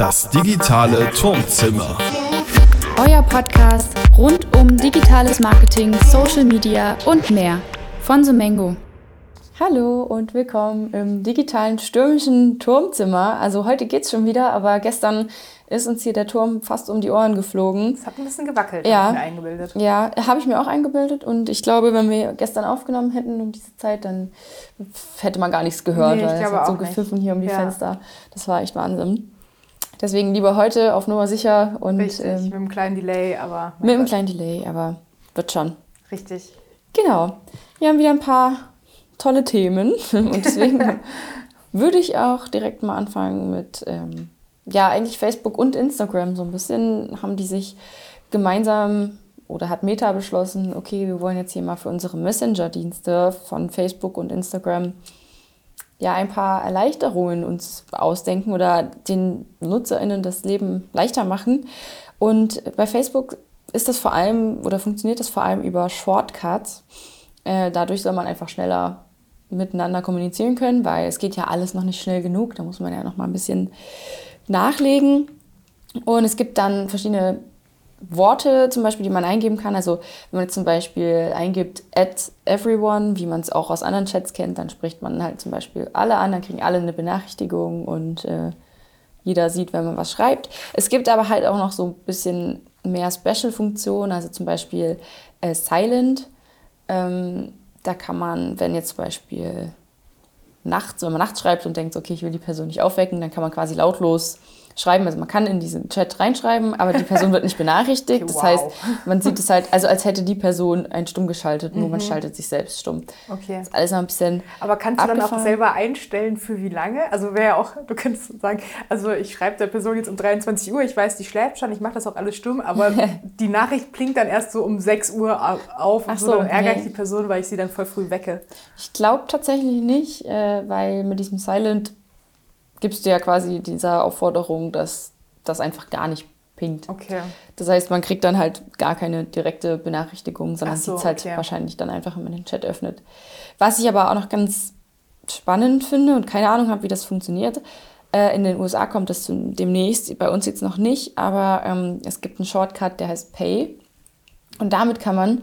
Das digitale Turmzimmer. Euer Podcast rund um digitales Marketing, Social Media und mehr von Sumengo. Hallo und willkommen im digitalen stürmischen Turmzimmer. Also heute geht's schon wieder, aber gestern ist uns hier der Turm fast um die Ohren geflogen. Es hat ein bisschen gewackelt, Ja. habe ich mir eingebildet. Ja, habe ich mir auch eingebildet und ich glaube, wenn wir gestern aufgenommen hätten um diese Zeit, dann hätte man gar nichts gehört, Nee, ich weil es hat so gepfiffen hier um die Ja. Fenster. Das war echt Wahnsinn. Deswegen lieber heute auf Nummer sicher und Richtig, ähm, mit einem kleinen Delay, aber mit einem Gott. kleinen Delay, aber wird schon. Richtig. Genau. Wir haben wieder ein paar tolle Themen und deswegen würde ich auch direkt mal anfangen mit, ähm, ja, eigentlich Facebook und Instagram. So ein bisschen haben die sich gemeinsam oder hat Meta beschlossen, okay, wir wollen jetzt hier mal für unsere Messenger-Dienste von Facebook und Instagram ja ein paar Erleichterungen uns ausdenken oder den NutzerInnen das Leben leichter machen. Und bei Facebook ist das vor allem oder funktioniert das vor allem über Shortcuts. Äh, dadurch soll man einfach schneller miteinander kommunizieren können, weil es geht ja alles noch nicht schnell genug. Da muss man ja noch mal ein bisschen nachlegen. Und es gibt dann verschiedene Worte zum Beispiel, die man eingeben kann. Also wenn man jetzt zum Beispiel eingibt at everyone, wie man es auch aus anderen Chats kennt, dann spricht man halt zum Beispiel alle an, dann kriegen alle eine Benachrichtigung und äh, jeder sieht, wenn man was schreibt. Es gibt aber halt auch noch so ein bisschen mehr Special-Funktionen, also zum Beispiel äh, Silent. Ähm, da kann man, wenn jetzt zum Beispiel nachts, wenn man nachts schreibt und denkt, okay, ich will die Person nicht aufwecken, dann kann man quasi lautlos schreiben. Also man kann in diesen Chat reinschreiben, aber die Person wird nicht benachrichtigt. Okay, Das heißt, wow. man sieht es halt, also als hätte die Person ein stumm geschaltet, nur man schaltet sich selbst stumm. Okay. Das ist alles noch ein bisschen Aber kannst du dann auch abgefahren. selber einstellen, für wie lange? Also wäre ja auch, du könntest sagen, also ich schreibe der Person jetzt um 23 Uhr, ich weiß, die schläft schon, ich mache das auch alles stumm, aber die Nachricht blinkt dann erst so um 6 Uhr au- auf und Ach so, dann ärgere ich die Person, weil ich sie dann voll früh wecke. Ich glaube tatsächlich nicht, äh, weil mit diesem Silent gibst du ja quasi dieser Aufforderung, dass das einfach gar nicht pinkt. Okay. Das heißt, man kriegt dann halt gar keine direkte Benachrichtigung, sondern so, sieht es halt okay. wahrscheinlich dann einfach, wenn man den Chat öffnet. Was ich aber auch noch ganz spannend finde und keine Ahnung habe, wie das funktioniert. Äh, in den USA kommt das demnächst, bei uns jetzt noch nicht, aber ähm, es gibt einen Shortcut, der heißt Pay. Und damit kann man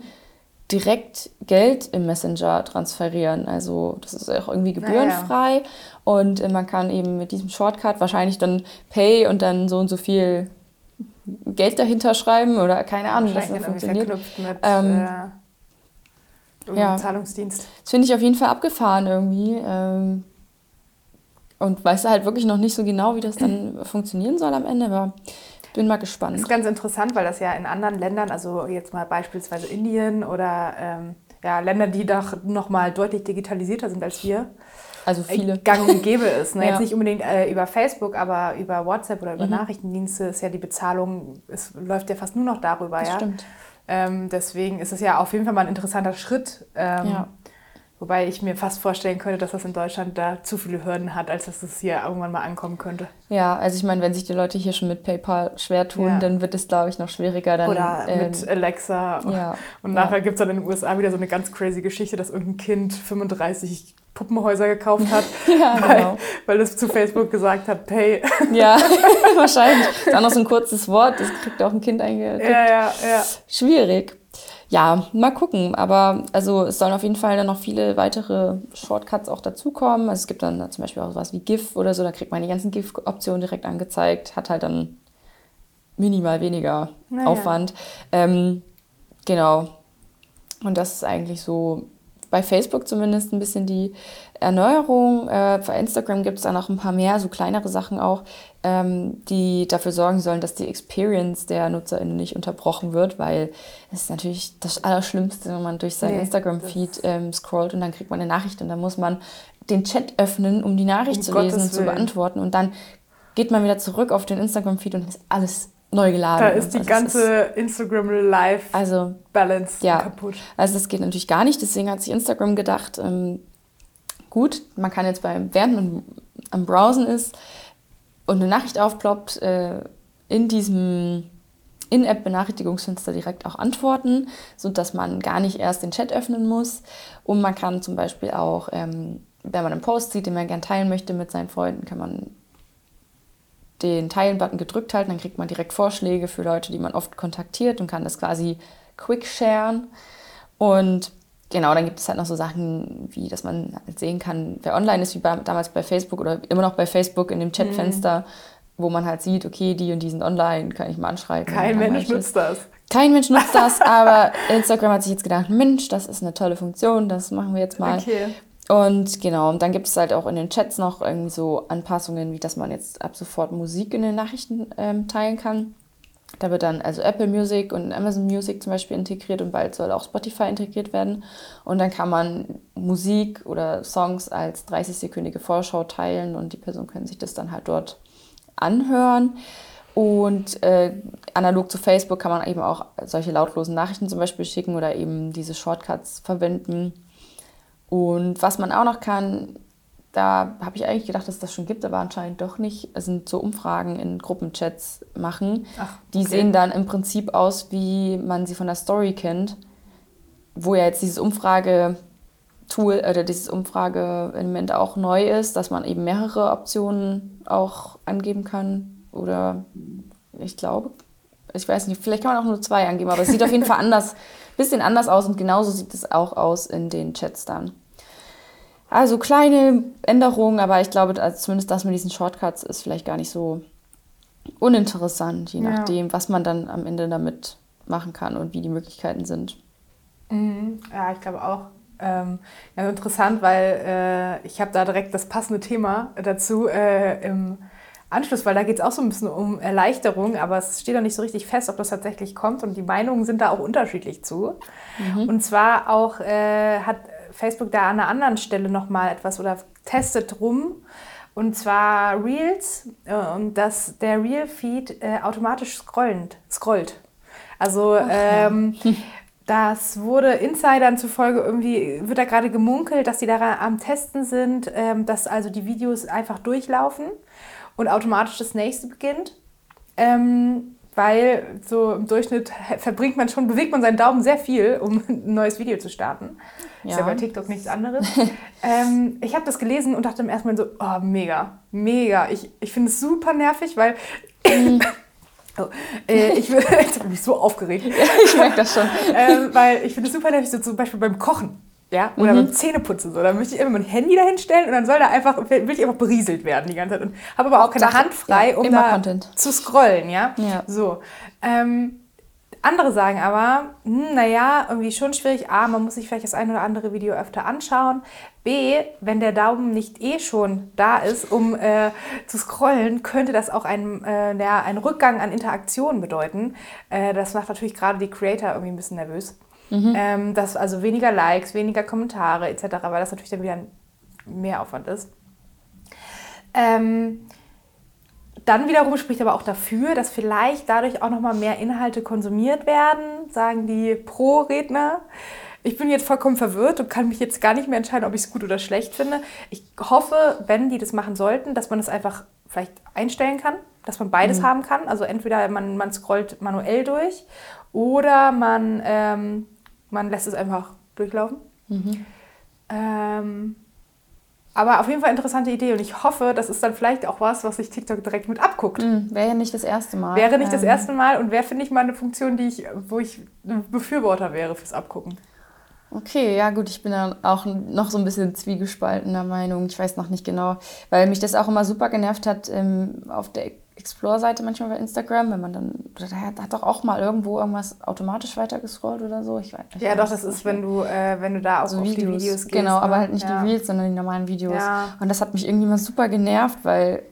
direkt Geld im Messenger transferieren. Also das ist auch irgendwie gebührenfrei. Und äh, man kann eben mit diesem Shortcut wahrscheinlich dann Pay und dann so und so viel Geld dahinter schreiben oder keine Ahnung, wie das funktioniert. mit Ähm, äh, ja. Zahlungsdienst. Das finde ich auf jeden Fall abgefahren irgendwie. Ähm, und weiß halt wirklich noch nicht so genau, wie das dann funktionieren soll am Ende, aber bin mal Das gespannt. ist ganz interessant, weil das ja in anderen Ländern, also jetzt mal beispielsweise Indien oder ähm, ja, Länder, die doch noch mal deutlich digitalisierter sind als wir, Also viele. gang und gäbe ist. Ne? Ja. Jetzt nicht unbedingt äh, über Facebook, aber über WhatsApp oder über Mhm. Nachrichtendienste ist ja die Bezahlung, es läuft ja fast nur noch darüber. Das ja? stimmt. Ähm, deswegen ist es ja auf jeden Fall mal ein interessanter Schritt. Ähm, Ja. Wobei ich mir fast vorstellen könnte, dass das in Deutschland da zu viele Hürden hat, als dass es hier irgendwann mal ankommen könnte. Ja, also ich meine, wenn sich die Leute hier schon mit PayPal schwer tun, Ja. dann wird es, glaube ich, noch schwieriger. Dann, Oder ähm, mit Alexa. ja, Und ja. nachher gibt es dann in den USA wieder so eine ganz crazy Geschichte, dass irgendein Kind 35 Puppenhäuser gekauft hat, Ja, weil, genau. weil es zu Facebook gesagt hat, pay. Ja, wahrscheinlich. Ist auch noch so ein kurzes Wort, das kriegt auch ein Kind eingetippt. ja, ja, ja. Schwierig. Ja, mal gucken. Aber also es sollen auf jeden Fall dann noch viele weitere Shortcuts auch dazukommen. Also es gibt dann zum Beispiel auch was wie GIF oder so, da kriegt man die ganzen GIF-Optionen direkt angezeigt, hat halt dann minimal weniger Naja. Aufwand. Ähm, genau. Und das ist eigentlich so bei Facebook zumindest ein bisschen die Erneuerung. Äh, bei Instagram gibt es da noch ein paar mehr, so kleinere Sachen auch, ähm, die dafür sorgen sollen, dass die Experience der NutzerInnen nicht unterbrochen wird, weil es ist natürlich das Allerschlimmste, wenn man durch seinen Nee, Instagram-Feed ähm, scrollt und dann kriegt man eine Nachricht und dann muss man den Chat öffnen, um die Nachricht Um zu Gottes lesen und zu Willen. beantworten. Und dann geht man wieder zurück auf den Instagram-Feed und ist alles neu geladen. Da ist die also ganze Instagram Live also Balance ja. kaputt. also das geht natürlich gar nicht, deswegen hat sich Instagram gedacht, ähm, gut, man kann jetzt beim, während man am Browsen ist und eine Nachricht aufploppt, äh, in diesem In-App-Benachrichtigungsfenster direkt auch antworten, sodass man gar nicht erst den Chat öffnen muss. Und man kann zum Beispiel auch, ähm, wenn man einen Post sieht, den man gerne teilen möchte mit seinen Freunden, kann man den Teilen-Button gedrückt halten, dann kriegt man direkt Vorschläge für Leute, die man oft kontaktiert und kann das quasi quick sharen. Und genau, dann gibt es halt noch so Sachen, wie dass man halt sehen kann, wer online ist, wie bei, damals bei Facebook oder immer noch bei Facebook in dem Chatfenster, mhm. wo man halt sieht, okay, die und die sind online, kann ich mal anschreiben. Kein Mensch nutzt das. Kein Mensch nutzt das, aber Instagram hat sich jetzt gedacht, Mensch, das ist eine tolle Funktion, das machen wir jetzt mal. Okay. Und genau, und dann gibt es halt auch in den Chats noch irgendwie so Anpassungen, wie dass man jetzt ab sofort Musik in den Nachrichten ähm, teilen kann. Da wird dann also Apple Music und Amazon Music zum Beispiel integriert und bald soll auch Spotify integriert werden. Und dann kann man Musik oder Songs als 30-sekündige Vorschau teilen und die Personen können sich das dann halt dort anhören. Und äh, analog zu Facebook kann man eben auch solche lautlosen Nachrichten zum Beispiel schicken oder eben diese Shortcuts verwenden. Und was man auch noch kann, da habe ich eigentlich gedacht, dass das schon gibt, aber anscheinend doch nicht. Es sind so Umfragen in Gruppenchats machen. Ach, okay. Die sehen dann im Prinzip aus, wie man sie von der Story kennt, wo ja jetzt dieses Umfrage-Tool oder dieses Umfrage-Element auch neu ist, dass man eben mehrere Optionen auch angeben kann. Oder ich glaube, ich weiß nicht, vielleicht kann man auch nur zwei angeben, aber es sieht auf jeden Fall anders, bisschen anders aus und genauso sieht es auch aus in den Chats dann. Also kleine Änderungen, aber ich glaube, also zumindest das mit diesen Shortcuts ist vielleicht gar nicht so uninteressant, je nachdem, ja. was man dann am Ende damit machen kann und wie die Möglichkeiten sind. Mhm. Ja, ich glaube auch. Ähm, ja, interessant, weil äh, ich habe da direkt das passende Thema dazu äh, im Anschluss, weil da geht es auch so ein bisschen um Erleichterung, aber es steht noch nicht so richtig fest, ob das tatsächlich kommt und die Meinungen sind da auch unterschiedlich zu. Mhm. Und zwar auch äh, hat Facebook da an einer anderen Stelle nochmal etwas oder testet rum. Und zwar Reels äh, und dass der Reel-Feed äh, automatisch scrollend, scrollt. Also okay. ähm, das wurde Insidern zufolge irgendwie, wird da gerade gemunkelt, dass die da am Testen sind, ähm, dass also die Videos einfach durchlaufen und automatisch das nächste beginnt. Ähm, weil so im Durchschnitt verbringt man schon, bewegt man seinen Daumen sehr viel, um ein neues Video zu starten. Ja. Ist ja bei TikTok nichts anderes. ähm, ich habe das gelesen und dachte im ersten Mal so, oh, mega, mega. Ich, ich finde es super nervig, weil... oh, äh, ich, bin mich so aufgeregt. Ich merke das schon. ähm, weil ich finde es super nervig, so zum Beispiel beim Kochen. Ja, oder mhm. beim Zähneputzen so. Dann möchte ich immer mein Handy dahin stellen und dann soll da einfach, will ich einfach berieselt werden die ganze Zeit. Und habe aber auch keine Hand frei, ja, um da Content. zu scrollen, ja. ja. So. Ähm, andere sagen aber, hm, naja, irgendwie schon schwierig. A, man muss sich vielleicht das ein oder andere Video öfter anschauen. B, wenn der Daumen nicht eh schon da ist, um äh, zu scrollen, könnte das auch ein, äh, ja, einen Rückgang an Interaktionen bedeuten. Äh, das macht natürlich gerade die Creator irgendwie ein bisschen nervös. Mhm. Ähm, dass also weniger Likes, weniger Kommentare etc., weil das natürlich dann wieder ein Mehraufwand ist. Ähm, dann wiederum spricht aber auch dafür, dass vielleicht dadurch auch nochmal mehr Inhalte konsumiert werden, sagen die Pro-Redner. Ich bin jetzt vollkommen verwirrt und kann mich jetzt gar nicht mehr entscheiden, ob ich es gut oder schlecht finde. Ich hoffe, wenn die das machen sollten, dass man es das einfach vielleicht einstellen kann, dass man beides mhm. haben kann. Also entweder man, man scrollt manuell durch oder man ähm, man lässt es einfach durchlaufen. Mhm. Ähm, aber auf jeden Fall interessante Idee und ich hoffe, das ist dann vielleicht auch was, was sich TikTok direkt mit abguckt. Mhm, wäre ja nicht das erste Mal. Wäre nicht ähm. das erste Mal und wäre, finde ich, mal eine Funktion, die ich, wo ich ein Befürworter wäre fürs Abgucken. Okay, ja gut, ich bin dann auch noch so ein bisschen zwiegespaltener Meinung. Ich weiß noch nicht genau, weil mich das auch immer super genervt hat ähm, auf der Explore-Seite manchmal bei Instagram, wenn man dann, da hat doch auch mal irgendwo irgendwas automatisch weitergescrollt oder so. Ich weiß, ich ja, doch, das ist, wenn du, äh, wenn du da auch so auf Videos, die Videos gehst. Genau, ne? aber halt nicht ja. die Reels, sondern die normalen Videos. Ja. Und das hat mich irgendwie mal super genervt, weil,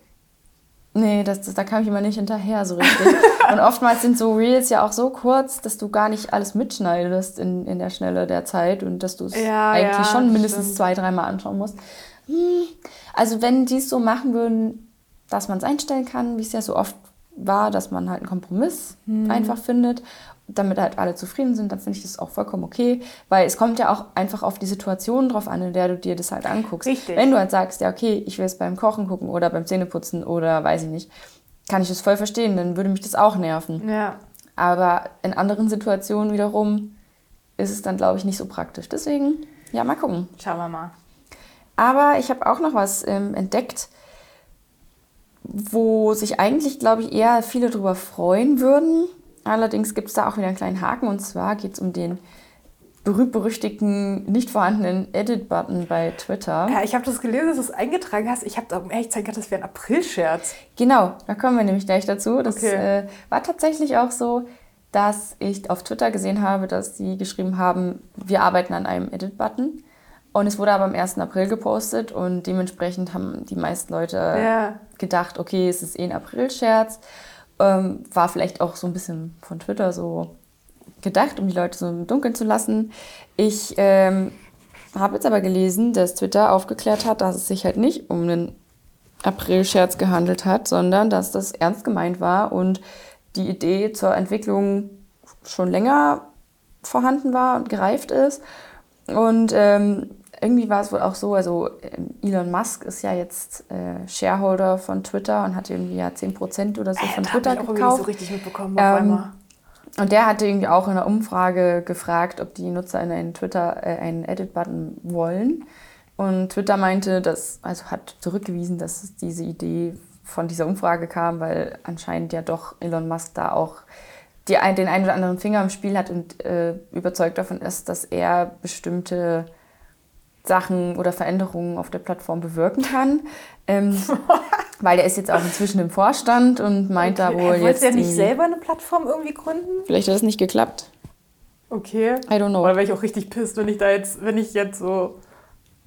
nee, das, das, da kam ich immer nicht hinterher so richtig. Und oftmals sind so Reels ja auch so kurz, dass du gar nicht alles mitschneidest in, in der Schnelle der Zeit und dass du es ja, eigentlich schon mindestens stimmt. zwei, dreimal anschauen musst. Hm. Also wenn die es so machen würden, dass man es einstellen kann, wie es ja so oft war, dass man halt einen Kompromiss mhm. einfach findet, damit halt alle zufrieden sind, dann finde ich das auch vollkommen okay, weil es kommt ja auch einfach auf die Situation drauf an, in der du dir das halt anguckst. Richtig. Wenn du halt sagst, ja okay, ich will es beim Kochen gucken oder beim Zähneputzen oder weiß ich nicht, kann ich das voll verstehen, dann würde mich das auch nerven. Ja. Aber in anderen Situationen wiederum ist es dann, glaube ich, nicht so praktisch. Deswegen, ja, mal gucken. Schauen wir mal. Aber ich habe auch noch was ähm, entdeckt, wo sich eigentlich, glaube ich, eher viele drüber freuen würden. Allerdings gibt es da auch wieder einen kleinen Haken und zwar geht es um den berühmt-berüchtigten, nicht vorhandenen Edit-Button bei Twitter. Ja, ich habe das gelesen, dass du es eingetragen hast. Ich habe da um ehrlich sein gedacht, das wäre ein April-Scherz. Genau, da kommen wir nämlich gleich dazu. Das Okay. äh, war tatsächlich auch so, dass ich auf Twitter gesehen habe, dass sie geschrieben haben, wir arbeiten an einem Edit-Button. Und es wurde aber am 1. April gepostet und dementsprechend haben die meisten Leute Ja. gedacht, okay, es ist eh ein April-Scherz. Ähm, war vielleicht auch so ein bisschen von Twitter so gedacht, um die Leute so im Dunkeln zu lassen. Ich ähm, habe jetzt aber gelesen, dass Twitter aufgeklärt hat, dass es sich halt nicht um einen April-Scherz gehandelt hat, sondern dass das ernst gemeint war und die Idee zur Entwicklung schon länger vorhanden war und gereift ist. Und ähm, irgendwie war es wohl auch so, also ähm, Elon Musk ist ja jetzt äh, Shareholder von Twitter und hat irgendwie ja 10% oder so von Da hab Twitter ich auch gekauft. so richtig mitbekommen auf Ähm, einmal. Und der hatte irgendwie auch in einer Umfrage gefragt, ob die Nutzer in einen Twitter äh, einen Edit-Button wollen. Und Twitter meinte, dass, also hat zurückgewiesen, dass es diese Idee von dieser Umfrage kam, weil anscheinend ja doch Elon Musk da auch die, den einen oder anderen Finger im Spiel hat und äh, überzeugt davon ist, dass er bestimmte Sachen oder Veränderungen auf der Plattform bewirken kann. Ähm, weil er ist jetzt auch inzwischen im Vorstand und meint da Okay. wohl Wollte jetzt. der nicht irgendwie- selber eine Plattform irgendwie gründen? Vielleicht hat es nicht geklappt. Okay. I don't know. Oder wäre ich auch richtig pisst, wenn ich da jetzt, wenn ich jetzt so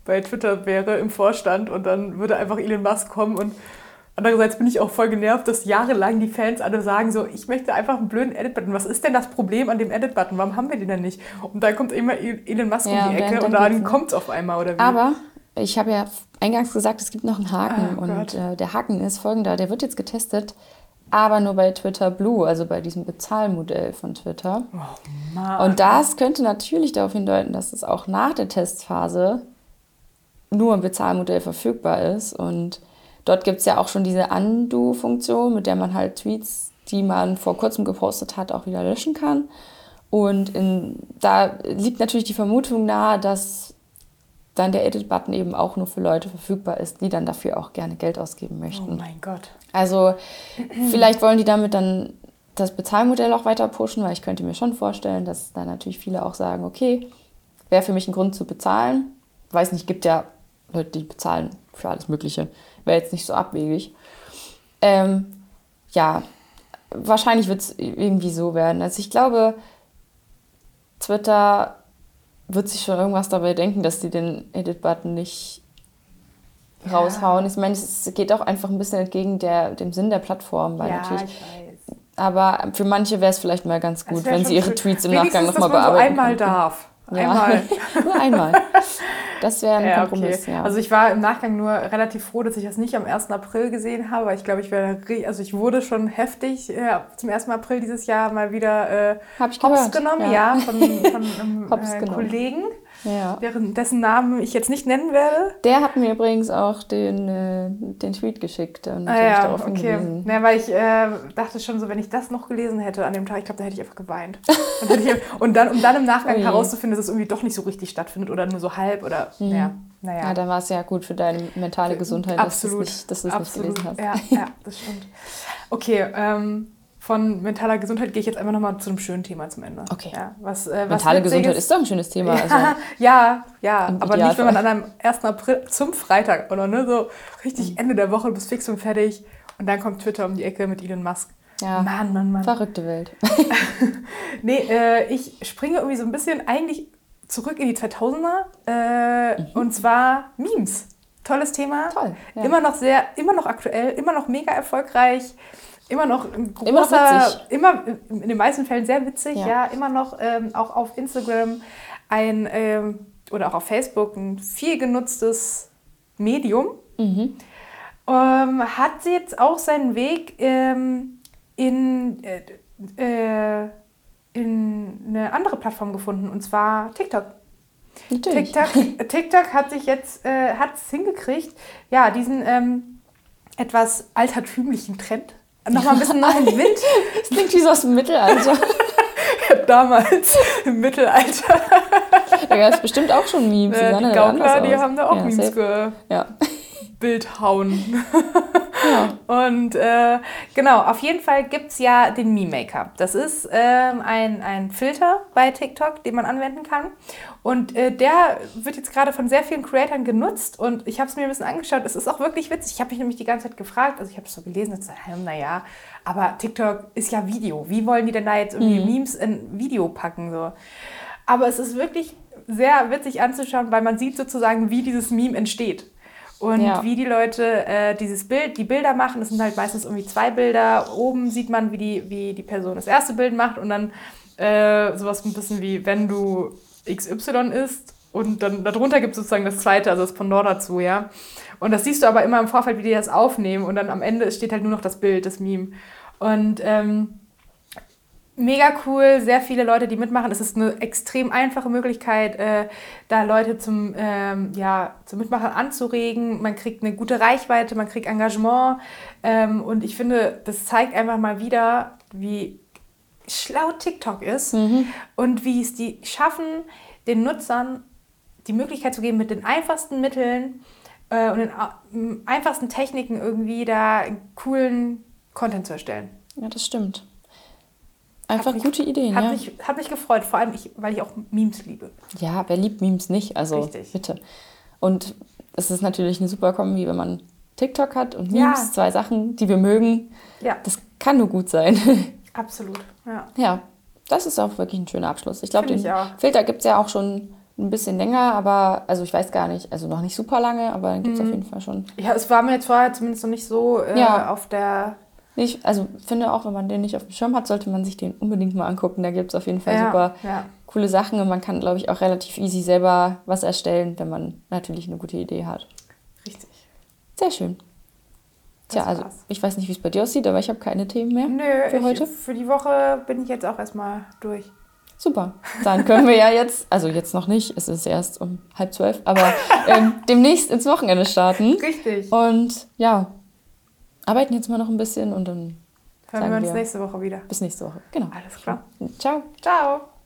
bei Twitter wäre im Vorstand und dann würde einfach Elon Musk kommen und andererseits bin ich auch voll genervt, dass jahrelang die Fans alle sagen so, ich möchte einfach einen blöden Edit-Button. Was ist denn das Problem an dem Edit-Button? Warum haben wir den denn nicht? Und dann kommt immer Elon Musk Ja, um die Ecke und dann kommt es auf einmal oder wie? Aber ich habe ja eingangs gesagt, es gibt noch einen Haken. Ah, und äh, der Haken ist folgender: Der wird jetzt getestet, aber nur bei Twitter Blue, also bei diesem Bezahlmodell von Twitter. Mann. Und das könnte natürlich darauf hindeuten, dass es auch nach der Testphase nur im Bezahlmodell verfügbar ist. Und dort gibt es ja auch schon diese Undo-Funktion, mit der man halt Tweets, die man vor kurzem gepostet hat, auch wieder löschen kann. Und in, da liegt natürlich die Vermutung nahe, dass dann der Edit-Button eben auch nur für Leute verfügbar ist, die dann dafür auch gerne Geld ausgeben oh möchten. mein Gott. Also vielleicht wollen die damit dann das Bezahlmodell auch weiter pushen, weil ich könnte mir schon vorstellen, dass da natürlich viele auch sagen, okay, wäre für mich ein Grund zu bezahlen. Weiß nicht, gibt ja Leute, die bezahlen für alles Mögliche. Wäre jetzt nicht so abwegig. Ähm, ja, wahrscheinlich wird es irgendwie so werden. Also ich glaube, Twitter wird sich schon irgendwas dabei denken, dass die den Edit-Button nicht raushauen. Ich meine, es geht auch einfach ein bisschen entgegen der, dem Sinn der Plattform, weil ja, natürlich. Aber für manche wäre es vielleicht mal ganz gut, wenn sie ihre. Tweets im Nachgang nochmal bearbeiten. einmal könnten. darf. Ja. Einmal. Nur einmal. Das wäre ein Ja, Kompromiss, okay. ja. Also ich war im Nachgang nur relativ froh, dass ich das nicht am 1. April gesehen habe, weil ich glaube, ich wäre, also ich wurde schon heftig äh, zum 1. April dieses Jahr mal wieder äh, Hab ich Hops gehört, genommen, ja. ja, von, von einem äh, genommen. Kollegen, ja. deren, dessen Namen ich jetzt nicht nennen werde. Der hat mir übrigens auch den, äh, den Tweet geschickt und Ah ja, darauf okay. hingewiesen. Ja, weil ich äh, dachte schon so, wenn ich das noch gelesen hätte an dem Tag, ich glaube, da hätte ich einfach geweint. Und, hätte ich, und dann, um dann im Nachgang Ui. herauszufinden, dass es irgendwie doch nicht so richtig stattfindet oder nur so halb oder, ja, naja. Ja, dann war es ja gut für deine mentale Gesundheit, dass du es Absolut. nicht, dass du es nicht Absolut. gelesen hast. Ja, ja, das stimmt. Okay, ähm, von mentaler Gesundheit gehe ich jetzt einfach nochmal zu einem schönen Thema zum Ende. Okay. Ja, was, äh, Mentale Gesundheit ist doch ein schönes Thema. Also, ja, ja, aber nicht, wenn man an einem 1. April zum Freitag oder ne, so richtig Mhm. Ende der Woche, du bist fix und fertig und dann kommt Twitter um die Ecke mit Elon Musk. Ja. Mann, Mann, Mann. verrückte Welt. Nee, äh, ich springe irgendwie so ein bisschen eigentlich zurück in die 2000er äh, und zwar Memes. Tolles Thema. Mhm. Toll, ja. Immer noch sehr, immer noch aktuell, immer noch mega erfolgreich. Immer noch ein großer, Immer witzig. immer in den meisten Fällen sehr witzig, ja, Ja. immer noch ähm, auch auf Instagram ein ähm, oder auch auf Facebook ein viel genutztes Medium. Mhm. Ähm, hat jetzt auch seinen Weg ähm, in, äh, äh, in eine andere Plattform gefunden, und zwar TikTok. Natürlich. TikTok, TikTok hat sich jetzt äh, hat's hingekriegt, ja, diesen ähm, etwas altertümlichen Trend nochmal ein bisschen neuen Wind Das klingt wie so aus dem Mittelalter. damals im Mittelalter. da gab es bestimmt auch schon Memes. Sahen die Gaukler, die haben da auch ja, Memes safe. Ja. Und äh, genau, auf jeden Fall gibt es ja den Meme Maker. Das ist ähm, ein, ein Filter bei TikTok, den man anwenden kann. Und äh, der wird jetzt gerade von sehr vielen Creatoren genutzt und ich habe es mir ein bisschen angeschaut. Es ist auch wirklich witzig. Ich habe mich nämlich die ganze Zeit gefragt, also ich habe es so gelesen und gesagt, hm, naja, aber TikTok ist ja Video. Wie wollen die denn da jetzt irgendwie mhm. Memes in Video packen? So? Aber es ist wirklich sehr witzig anzuschauen, weil man sieht sozusagen, wie dieses Meme entsteht. Und ja. wie die Leute äh, dieses Bild, die Bilder machen, das sind halt meistens irgendwie zwei Bilder. Oben sieht man, wie die, wie die Person das erste Bild macht und dann äh, sowas ein bisschen wie, wenn du XY isst und dann darunter gibt es sozusagen das zweite, also das Pendant dazu, ja. Und das siehst du aber immer im Vorfeld, wie die das aufnehmen und dann am Ende steht halt nur noch das Bild, das Meme. Und ähm, mega cool, sehr viele Leute, die mitmachen. Es ist eine extrem einfache Möglichkeit, äh, da Leute zum, ähm, ja, zum Mitmachen anzuregen. Man kriegt eine gute Reichweite, man kriegt Engagement. Ähm, und ich finde, das zeigt einfach mal wieder, wie schlau TikTok ist mhm. und wie es die schaffen, den Nutzern die Möglichkeit zu geben, mit den einfachsten Mitteln äh, und den einfachsten Techniken irgendwie da coolen Content zu erstellen. Ja, das stimmt. Einfach mich, gute Ideen. Hat, ja. mich, hat mich gefreut, vor allem, ich, weil ich auch Memes liebe. Ja, wer liebt Memes nicht? Also Richtig. bitte. Und es ist natürlich eine super Kombi, wenn man TikTok hat und Memes, ja. zwei Sachen, die wir mögen. Ja. Das kann nur gut sein. Absolut, ja. Ja, das ist auch wirklich ein schöner Abschluss. Ich glaube, den Filter gibt es ja auch schon ein bisschen länger, aber also ich weiß gar nicht, also noch nicht super lange, aber den gibt es mhm. auf jeden Fall schon. Ja, es war mir jetzt vorher zumindest noch nicht so äh, ja. auf der ich also finde auch, wenn man den nicht auf dem Schirm hat, sollte man sich den unbedingt mal angucken. Da gibt es auf jeden Fall ja, super ja. coole Sachen und man kann, glaube ich, auch relativ easy selber was erstellen, wenn man natürlich eine gute Idee hat. Richtig. Sehr schön. Tja, also ich weiß nicht, wie es bei dir aussieht, aber ich habe keine Themen mehr Nö, für heute. für die Woche bin ich jetzt auch erstmal durch. Super. Dann können wir ja jetzt, also jetzt noch nicht, es ist erst um halb zwölf, aber ähm, demnächst ins Wochenende starten. Richtig. Und ja, arbeiten jetzt mal noch ein bisschen und dann hören wir uns nächste Woche wieder. Bis nächste Woche, genau. Alles klar. Ciao. Ciao.